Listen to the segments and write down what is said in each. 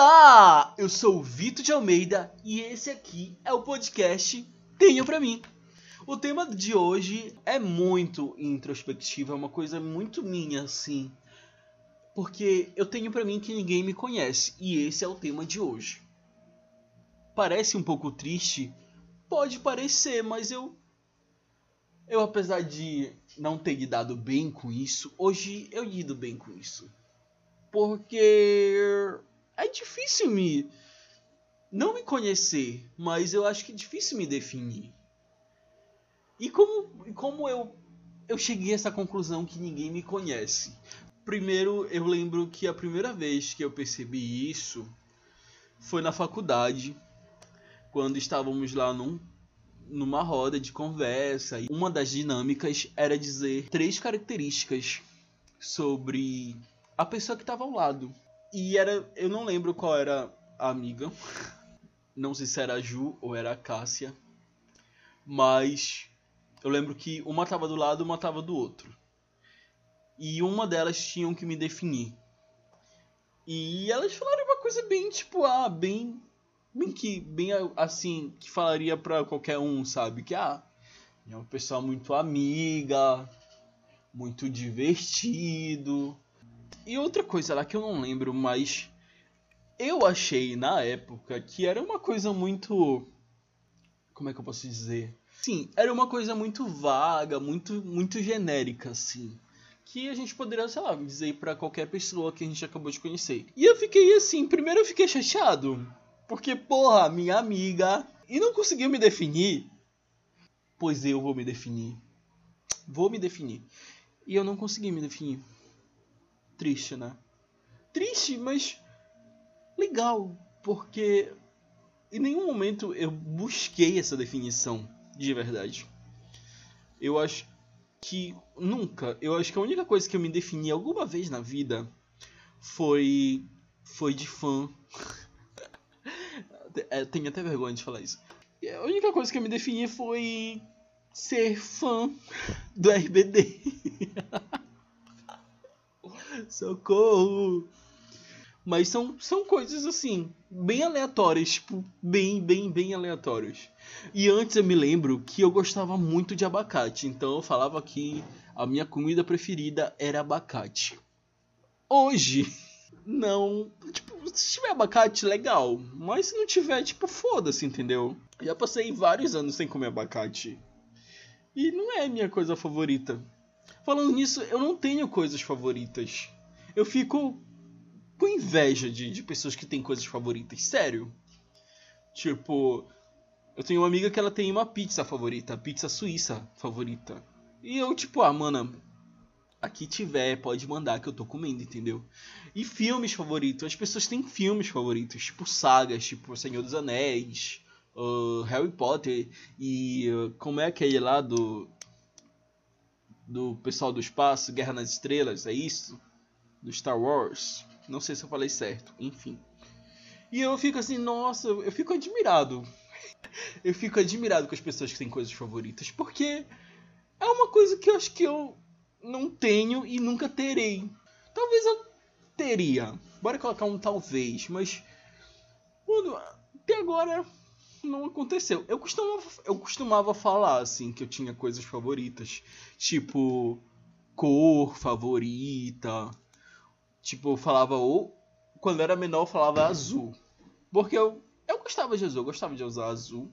Olá! Eu sou o Vitor de Almeida e esse aqui é o podcast Tenho Pra Mim. O tema de hoje é muito introspectivo, é uma coisa muito minha, assim. Porque eu tenho pra mim que ninguém me conhece e esse é o tema de hoje. Parece um pouco triste? Pode parecer, mas eu. Eu, apesar de não ter lidado bem com isso, hoje eu lido bem com isso. Porque é difícil me. Não me conhecer, mas eu acho que é difícil me definir. E como, como eu, eu cheguei a essa conclusão que ninguém me conhece? Primeiro, eu lembro que a primeira vez que eu percebi isso foi na faculdade, quando estávamos lá num, numa roda de conversa. E uma das dinâmicas era dizer três características sobre a pessoa que estava ao lado. E era. Eu não lembro qual era a amiga. Não sei se era a Ju ou era a Cássia. Mas eu lembro que uma tava do lado, uma tava do outro. E uma delas tinham que me definir. E elas falaram uma coisa bem, tipo, ah, bem. Bem que. Bem assim, que falaria pra qualquer um, sabe? Que ah, é uma pessoa muito amiga, muito divertido e outra coisa lá que eu não lembro, mas eu achei na época que era uma coisa muito. Como é que eu posso dizer? Sim, era uma coisa muito vaga, muito, muito genérica, assim. Que a gente poderia, sei lá, dizer para qualquer pessoa que a gente acabou de conhecer. E eu fiquei assim, primeiro eu fiquei chateado. Porque, porra, minha amiga. E não conseguiu me definir. Pois eu vou me definir. Vou me definir. E eu não consegui me definir triste, né? Triste, mas legal, porque em nenhum momento eu busquei essa definição de verdade. Eu acho que nunca, eu acho que a única coisa que eu me defini alguma vez na vida foi foi de fã. é, tenho até vergonha de falar isso. A única coisa que eu me defini foi ser fã do RBD. Socorro! Mas são, são coisas assim, bem aleatórias, tipo, bem, bem, bem aleatórias. E antes eu me lembro que eu gostava muito de abacate, então eu falava que a minha comida preferida era abacate. Hoje, não. Tipo, se tiver abacate, legal. Mas se não tiver, tipo, foda-se, entendeu? Já passei vários anos sem comer abacate. E não é a minha coisa favorita. Falando nisso, eu não tenho coisas favoritas eu fico com inveja de, de pessoas que têm coisas favoritas. Sério. Tipo, eu tenho uma amiga que ela tem uma pizza favorita, pizza suíça favorita. E eu, tipo, ah, mano, aqui tiver, pode mandar que eu tô comendo, entendeu? E filmes favoritos, as pessoas têm filmes favoritos, tipo sagas, tipo Senhor dos Anéis, uh, Harry Potter e uh, como é aquele lá do do pessoal do espaço, Guerra nas Estrelas, é isso? do Star Wars. Não sei se eu falei certo, enfim. E eu fico assim, nossa, eu fico admirado. eu fico admirado com as pessoas que têm coisas favoritas, porque é uma coisa que eu acho que eu não tenho e nunca terei. Talvez eu teria. Bora colocar um talvez, mas mano, até agora não aconteceu. Eu costumava, eu costumava falar assim que eu tinha coisas favoritas, tipo cor favorita, Tipo, eu falava ou. Quando eu era menor, eu falava azul. Porque eu, eu gostava de azul, eu gostava de usar azul.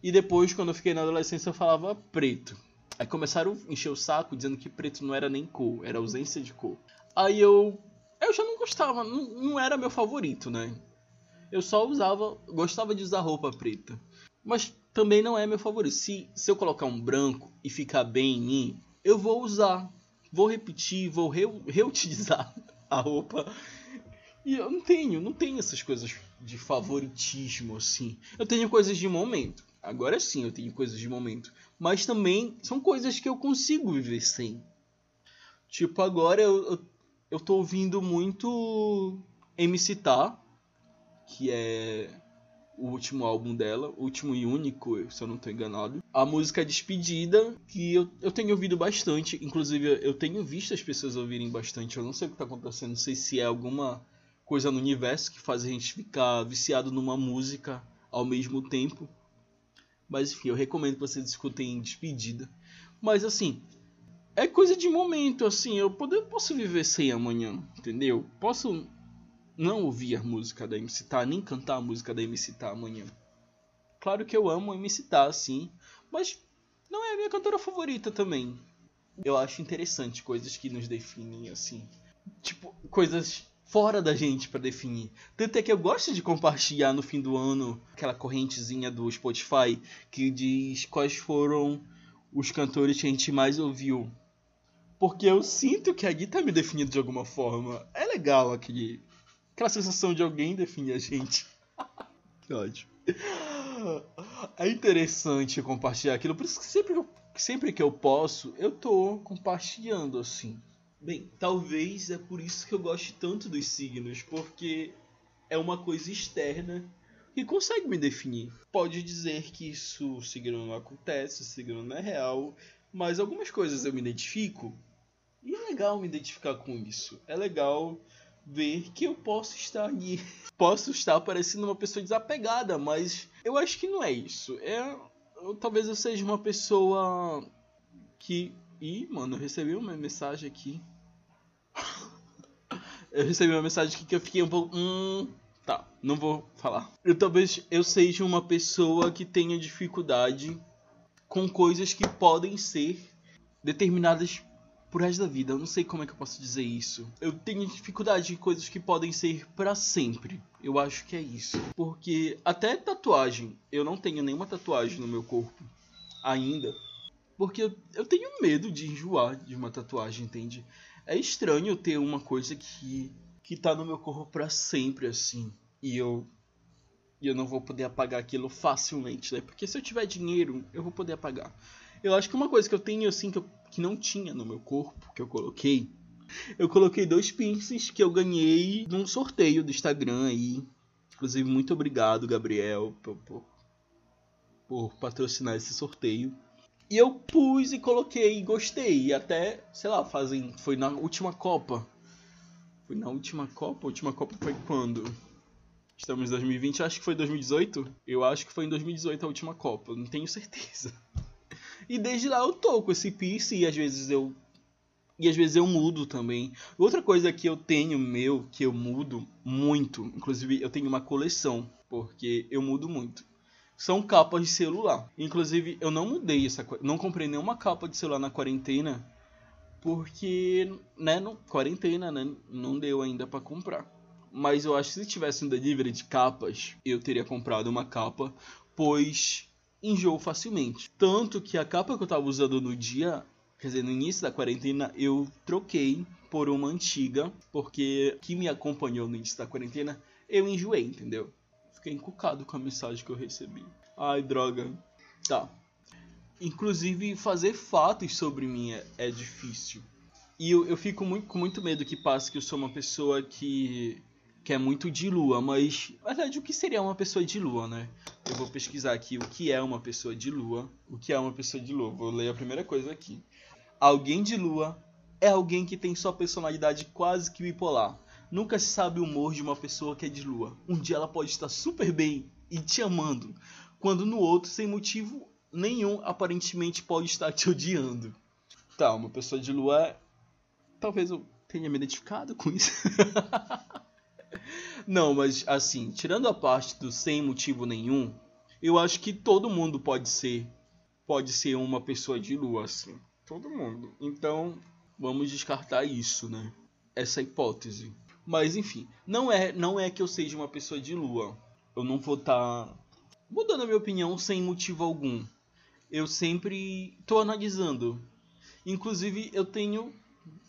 E depois, quando eu fiquei na adolescência, eu falava preto. Aí começaram a encher o saco dizendo que preto não era nem cor, era ausência de cor. Aí eu. Eu já não gostava, não, não era meu favorito, né? Eu só usava. Gostava de usar roupa preta. Mas também não é meu favorito. Se, se eu colocar um branco e ficar bem em mim, eu vou usar. Vou repetir, vou re, reutilizar a roupa. E eu não tenho, não tenho essas coisas de favoritismo assim. Eu tenho coisas de momento. Agora sim, eu tenho coisas de momento. Mas também são coisas que eu consigo viver sem. Tipo, agora eu, eu, eu tô ouvindo muito MC Tá, que é o último álbum dela, o último e único, se eu não estou enganado. A música Despedida, que eu, eu tenho ouvido bastante, inclusive eu tenho visto as pessoas ouvirem bastante, eu não sei o que está acontecendo, não sei se é alguma coisa no universo que faz a gente ficar viciado numa música ao mesmo tempo. Mas enfim, eu recomendo que vocês escutem Despedida. Mas assim, é coisa de momento, assim, eu poder, posso viver sem amanhã, entendeu? Posso não ouvir a música da MC Tá, nem cantar a música da MC Tá amanhã. Claro que eu amo a MC Tá, assim, mas não é a minha cantora favorita também. Eu acho interessante coisas que nos definem, assim. Tipo, coisas fora da gente para definir. Tanto é que eu gosto de compartilhar no fim do ano aquela correntezinha do Spotify que diz quais foram os cantores que a gente mais ouviu porque eu sinto que ali tá me definindo de alguma forma. É legal aquele, aquela sensação de alguém definir a gente. que ódio. É interessante compartilhar aquilo. Por isso que sempre, sempre que eu posso, eu tô compartilhando assim. Bem, talvez é por isso que eu goste tanto dos signos, porque é uma coisa externa que consegue me definir. Pode dizer que isso o signo não acontece, o signo não é real, mas algumas coisas eu me identifico e é legal me identificar com isso. É legal ver que eu posso estar ali. Posso estar parecendo uma pessoa desapegada, mas eu acho que não é isso. É, eu, talvez eu seja uma pessoa que. Ih, mano, eu recebi uma mensagem aqui. eu recebi uma mensagem aqui que eu fiquei um pouco. Hum, tá, não vou falar. Eu talvez eu seja uma pessoa que tenha dificuldade com coisas que podem ser determinadas pro resto da vida. Eu não sei como é que eu posso dizer isso. Eu tenho dificuldade em coisas que podem ser para sempre. Eu acho que é isso. Porque até tatuagem, eu não tenho nenhuma tatuagem no meu corpo ainda. Porque eu, tenho medo de enjoar de uma tatuagem, entende? É estranho ter uma coisa que que tá no meu corpo para sempre assim. E eu e eu não vou poder apagar aquilo facilmente, né? Porque se eu tiver dinheiro, eu vou poder apagar. Eu acho que uma coisa que eu tenho assim que, eu, que não tinha no meu corpo, que eu coloquei, eu coloquei dois piercings que eu ganhei num sorteio do Instagram aí. Inclusive, muito obrigado, Gabriel, por, por, por patrocinar esse sorteio. E eu pus e coloquei e gostei. E até, sei lá, fazem. Foi na última Copa. Foi na última Copa? A última Copa foi quando? Estamos em 2020, acho que foi 2018. Eu acho que foi em 2018 a última Copa, não tenho certeza. E desde lá eu tô com esse piercing e às vezes eu. E às vezes eu mudo também. Outra coisa que eu tenho meu, que eu mudo muito, inclusive eu tenho uma coleção, porque eu mudo muito. São capas de celular. Inclusive, eu não mudei essa Não comprei nenhuma capa de celular na quarentena. Porque, né, no, quarentena, né? Não deu ainda para comprar. Mas eu acho que se tivesse um delivery de capas, eu teria comprado uma capa, pois enjoo facilmente. Tanto que a capa que eu tava usando no dia, quer dizer, no início da quarentena, eu troquei por uma antiga, porque que me acompanhou no início da quarentena, eu enjoei, entendeu? Fiquei encucado com a mensagem que eu recebi. Ai, droga. Tá. Inclusive, fazer fatos sobre mim é, é difícil. E eu, eu fico muito, com muito medo que passe que eu sou uma pessoa que que é muito de lua, mas na verdade o que seria uma pessoa de lua, né? Eu vou pesquisar aqui o que é uma pessoa de lua. O que é uma pessoa de lua? Vou ler a primeira coisa aqui. Alguém de lua é alguém que tem sua personalidade quase que bipolar. Nunca se sabe o humor de uma pessoa que é de lua. Um dia ela pode estar super bem e te amando, quando no outro, sem motivo nenhum, aparentemente pode estar te odiando. Tá, uma pessoa de lua. Talvez eu tenha me identificado com isso. Não, mas assim, tirando a parte do sem motivo nenhum, eu acho que todo mundo pode ser pode ser uma pessoa de lua assim, todo mundo. Então, vamos descartar isso, né? Essa hipótese. Mas enfim, não é não é que eu seja uma pessoa de lua. Eu não vou estar tá mudando a minha opinião sem motivo algum. Eu sempre estou analisando. Inclusive, eu tenho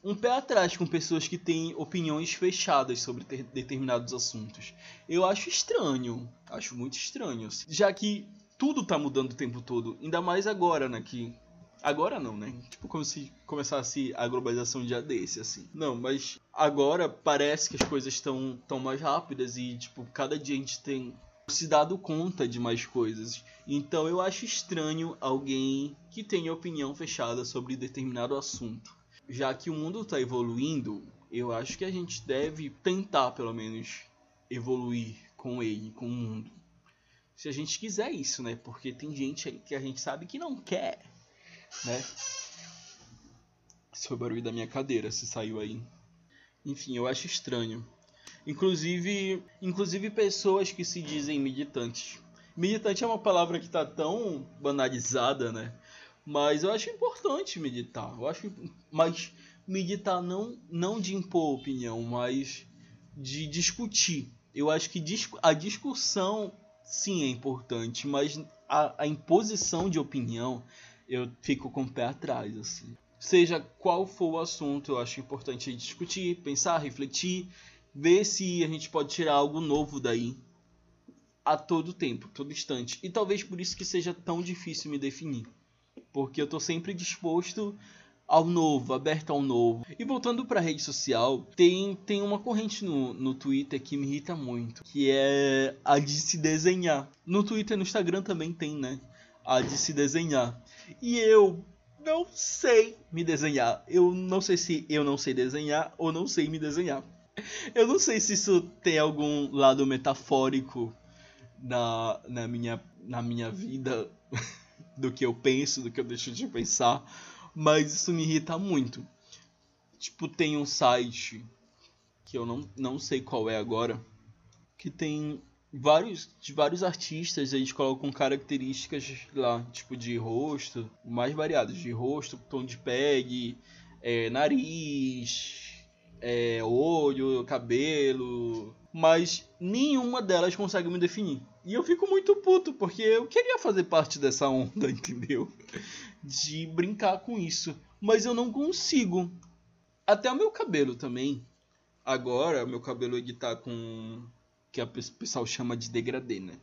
um pé atrás com pessoas que têm opiniões fechadas sobre determinados assuntos. Eu acho estranho, acho muito estranho, já que tudo tá mudando o tempo todo, ainda mais agora, né, que agora não, né? Tipo como se começasse a globalização de dia desse assim. Não, mas agora parece que as coisas estão tão mais rápidas e tipo cada dia a gente tem se dado conta de mais coisas. Então eu acho estranho alguém que tenha opinião fechada sobre determinado assunto já que o mundo está evoluindo eu acho que a gente deve tentar, pelo menos, evoluir com ele, com o mundo. Se a gente quiser isso, né? Porque tem gente aí que a gente sabe que não quer, né? Esse foi o barulho da minha cadeira, se saiu aí. Enfim, eu acho estranho. Inclusive, inclusive pessoas que se dizem militantes. Militante é uma palavra que está tão banalizada, né? Mas eu acho importante meditar. Eu acho, mas meditar não não de impor opinião, mas de discutir. Eu acho que a discussão sim é importante, mas a, a imposição de opinião eu fico com o pé atrás, assim. Seja qual for o assunto, eu acho importante discutir, pensar, refletir, ver se a gente pode tirar algo novo daí a todo tempo, todo instante. E talvez por isso que seja tão difícil me definir. Porque eu tô sempre disposto ao novo, aberto ao novo. E voltando para rede social, tem, tem uma corrente no, no Twitter que me irrita muito, que é a de se desenhar. No Twitter e no Instagram também tem, né? A de se desenhar. E eu não sei me desenhar. Eu não sei se eu não sei desenhar ou não sei me desenhar. Eu não sei se isso tem algum lado metafórico na, na, minha, na minha vida, do que eu penso, do que eu deixo de pensar, mas isso me irrita muito. Tipo, tem um site que eu não, não sei qual é agora, que tem vários de vários artistas, eles colocam características lá, tipo de rosto, mais variadas, de rosto, tom de pele, é, nariz, é, olho, cabelo, mas nenhuma delas consegue me definir. E eu fico muito puto, porque eu queria fazer parte dessa onda, entendeu? De brincar com isso. Mas eu não consigo. Até o meu cabelo também. Agora, meu cabelo ele tá com. que o pessoal chama de degradê, né?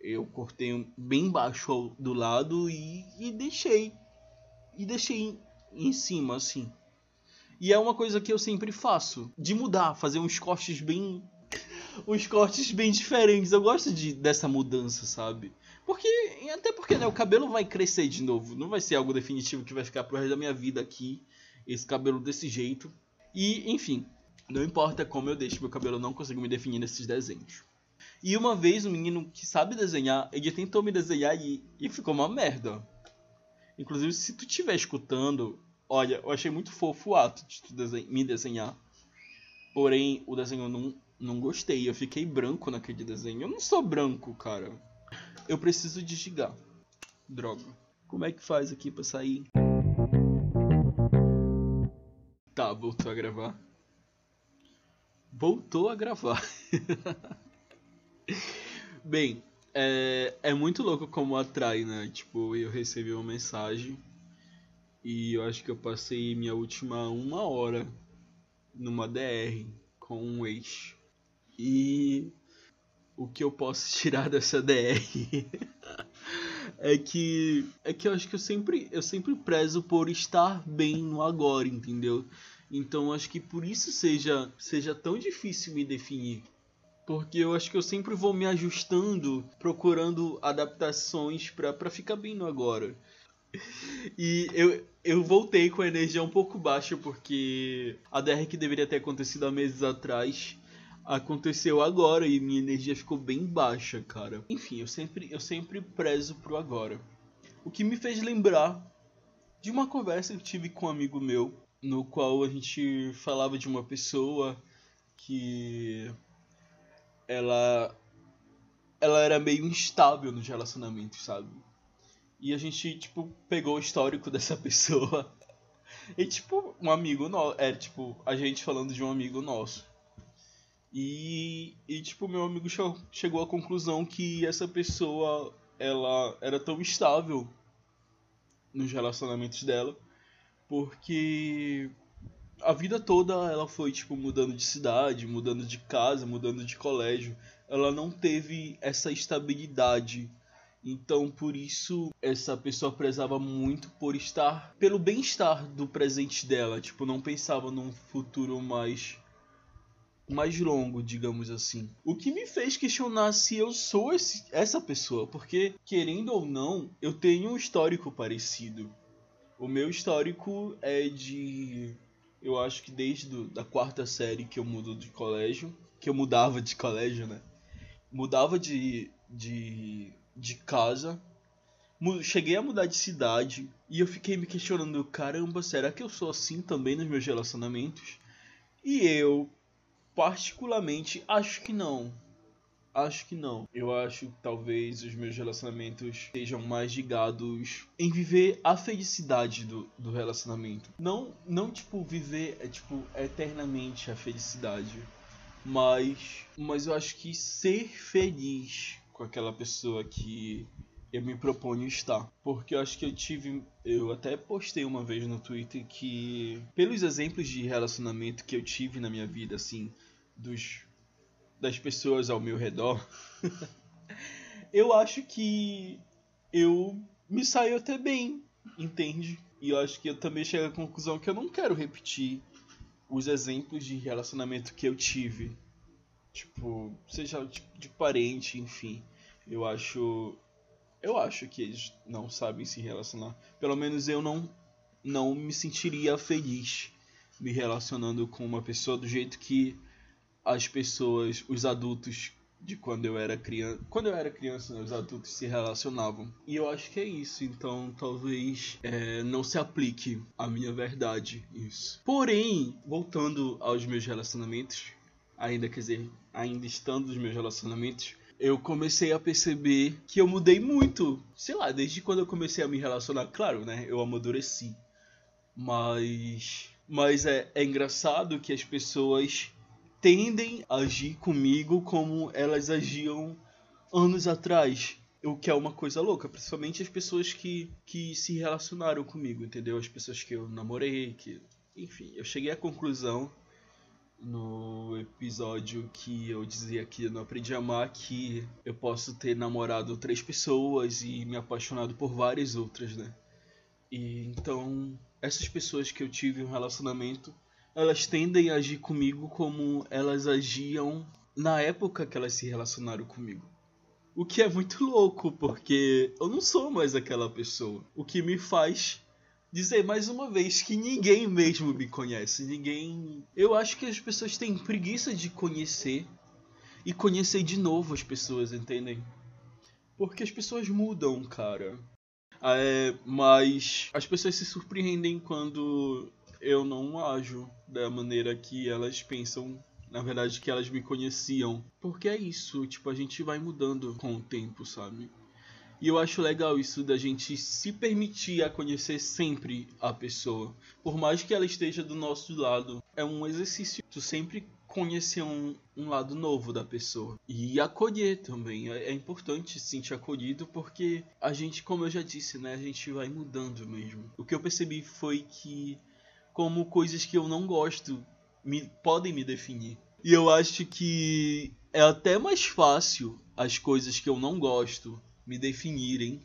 Eu cortei bem baixo do lado e, e deixei. E deixei em cima, assim. E é uma coisa que eu sempre faço. De mudar, fazer uns cortes bem uns cortes bem diferentes. Eu gosto de, dessa mudança, sabe? Porque, até porque, né, o cabelo vai crescer de novo. Não vai ser algo definitivo que vai ficar pro resto da minha vida aqui. Esse cabelo desse jeito. E, enfim, não importa como eu deixo meu cabelo, eu não consigo me definir nesses desenhos. E uma vez um menino que sabe desenhar, ele tentou me desenhar e, e ficou uma merda. Inclusive, se tu estiver escutando, olha, eu achei muito fofo o ato de tu me desenhar. Porém, o desenho não, não gostei, eu fiquei branco naquele desenho. Eu não sou branco, cara. Eu preciso desligar. Droga. Como é que faz aqui pra sair? Tá, voltou a gravar. Voltou a gravar. Bem, é, é muito louco como atrai, né? Tipo, eu recebi uma mensagem e eu acho que eu passei minha última uma hora numa DR com um ex. E o que eu posso tirar dessa DR é que é que eu acho que eu sempre eu sempre prezo por estar bem no agora, entendeu? Então acho que por isso seja seja tão difícil me definir. Porque eu acho que eu sempre vou me ajustando, procurando adaptações para ficar bem no agora. E eu, eu voltei com a energia um pouco baixa porque a DR que deveria ter acontecido há meses atrás aconteceu agora e minha energia ficou bem baixa, cara. Enfim, eu sempre, eu sempre prezo pro agora. O que me fez lembrar de uma conversa que tive com um amigo meu, no qual a gente falava de uma pessoa que ela ela era meio instável nos relacionamentos, sabe? E a gente tipo pegou o histórico dessa pessoa. E tipo, um amigo nosso, é tipo, a gente falando de um amigo nosso. E, e tipo, meu amigo chegou à conclusão que essa pessoa ela era tão estável nos relacionamentos dela, porque a vida toda ela foi tipo mudando de cidade, mudando de casa, mudando de colégio. Ela não teve essa estabilidade. Então, por isso, essa pessoa prezava muito por estar pelo bem-estar do presente dela, tipo, não pensava num futuro mais mais longo, digamos assim. O que me fez questionar se eu sou esse, essa pessoa, porque, querendo ou não, eu tenho um histórico parecido. O meu histórico é de Eu acho que desde do, da quarta série que eu mudo de colégio, que eu mudava de colégio, né? Mudava de, de, de casa, cheguei a mudar de cidade e eu fiquei me questionando, caramba, será que eu sou assim também nos meus relacionamentos? E eu, particularmente, acho que não. Acho que não. Eu acho que talvez os meus relacionamentos sejam mais ligados em viver a felicidade do, do relacionamento. Não, não tipo, viver é, tipo, eternamente a felicidade. Mas, mas eu acho que ser feliz com aquela pessoa que eu me proponho estar. Porque eu acho que eu tive. Eu até postei uma vez no Twitter que, pelos exemplos de relacionamento que eu tive na minha vida, assim, dos das pessoas ao meu redor, eu acho que eu me saio até bem, entende? E eu acho que eu também chego à conclusão que eu não quero repetir os exemplos de relacionamento que eu tive. Tipo, seja de parente, enfim. Eu acho. Eu acho que eles não sabem se relacionar. Pelo menos eu não, não me sentiria feliz me relacionando com uma pessoa do jeito que as pessoas, os adultos de quando eu era criança. Quando eu era criança, né, os adultos se relacionavam. E eu acho que é isso. Então talvez é, não se aplique a minha verdade isso. Porém, voltando aos meus relacionamentos, ainda quer dizer, ainda estando nos meus relacionamentos, eu comecei a perceber que eu mudei muito. Sei lá, desde quando eu comecei a me relacionar, claro, né? Eu amadureci. Mas. Mas é, é engraçado que as pessoas tendem a agir comigo como elas agiam anos atrás. O que é uma coisa louca, principalmente as pessoas que, que se relacionaram comigo, entendeu? As pessoas que eu namorei, que. Enfim, eu cheguei à conclusão no episódio que eu dizia que eu não aprendi a amar que eu posso ter namorado três pessoas e me apaixonado por várias outras, né? E então, essas pessoas que eu tive um relacionamento elas tendem a agir comigo como elas agiam na época que elas se relacionaram comigo. O que é muito louco, porque eu não sou mais aquela pessoa. O que me faz dizer mais uma vez que ninguém mesmo me conhece. Ninguém. Eu acho que as pessoas têm preguiça de conhecer e conhecer de novo as pessoas, entendem? Porque as pessoas mudam, cara. É, mas as pessoas se surpreendem quando eu não ajo da maneira que elas pensam na verdade que elas me conheciam. Porque é isso, tipo, a gente vai mudando com o tempo, sabe? E eu acho legal isso da gente se permitir a conhecer sempre a pessoa. Por mais que ela esteja do nosso lado. É um exercício. Tu sempre conhecer um, um lado novo da pessoa. E acolher também. É, é importante se sentir acolhido porque a gente, como eu já disse, né? A gente vai mudando mesmo. O que eu percebi foi que como coisas que eu não gosto me, podem me definir. E eu acho que é até mais fácil as coisas que eu não gosto me definirem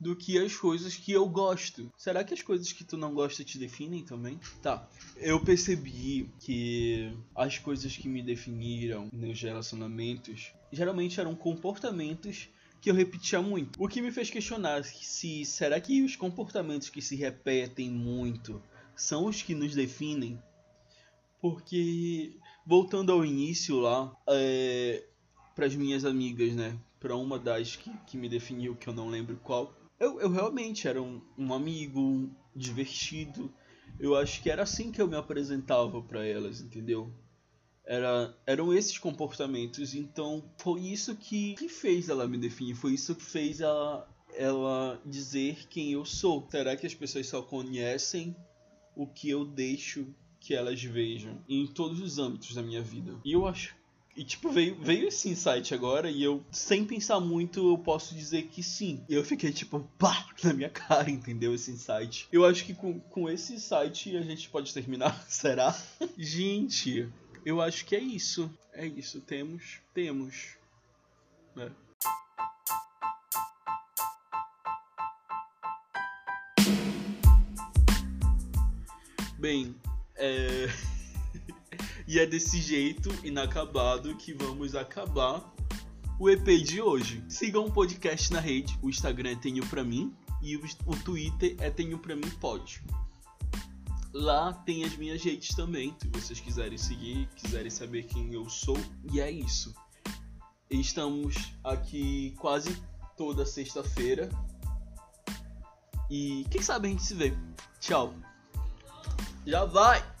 do que as coisas que eu gosto. Será que as coisas que tu não gosta te definem também? Tá. Eu percebi que as coisas que me definiram nos relacionamentos geralmente eram comportamentos que eu repetia muito. O que me fez questionar se será que os comportamentos que se repetem muito são os que nos definem. Porque, voltando ao início lá, é, para as minhas amigas, né? Para uma das que, que me definiu, que eu não lembro qual, eu, eu realmente era um, um amigo divertido. Eu acho que era assim que eu me apresentava para elas, entendeu? Era, eram esses comportamentos. Então foi isso que, que fez ela me definir. Foi isso que fez ela, ela dizer quem eu sou. Será que as pessoas só conhecem o que eu deixo que elas vejam em todos os âmbitos da minha vida. E eu acho e tipo, veio, veio esse insight agora e eu, sem pensar muito, eu posso dizer que sim. Eu fiquei tipo, pá, na minha cara, entendeu? Esse insight. Eu acho que com, com esse insight a gente pode terminar, será? gente, eu acho que é isso. É isso, temos, temos. Né? Bem, é... e é desse jeito inacabado que vamos acabar o EP de hoje. Sigam o podcast na rede, o Instagram é Tenho Pra Mim e o Twitter é Tenho Pra Mim Pode. lá tem as minhas redes também, se vocês quiserem seguir, quiserem saber quem eu sou. E é isso. Estamos aqui quase toda sexta-feira. E quem sabe a gente se vê. Tchau. Já vai!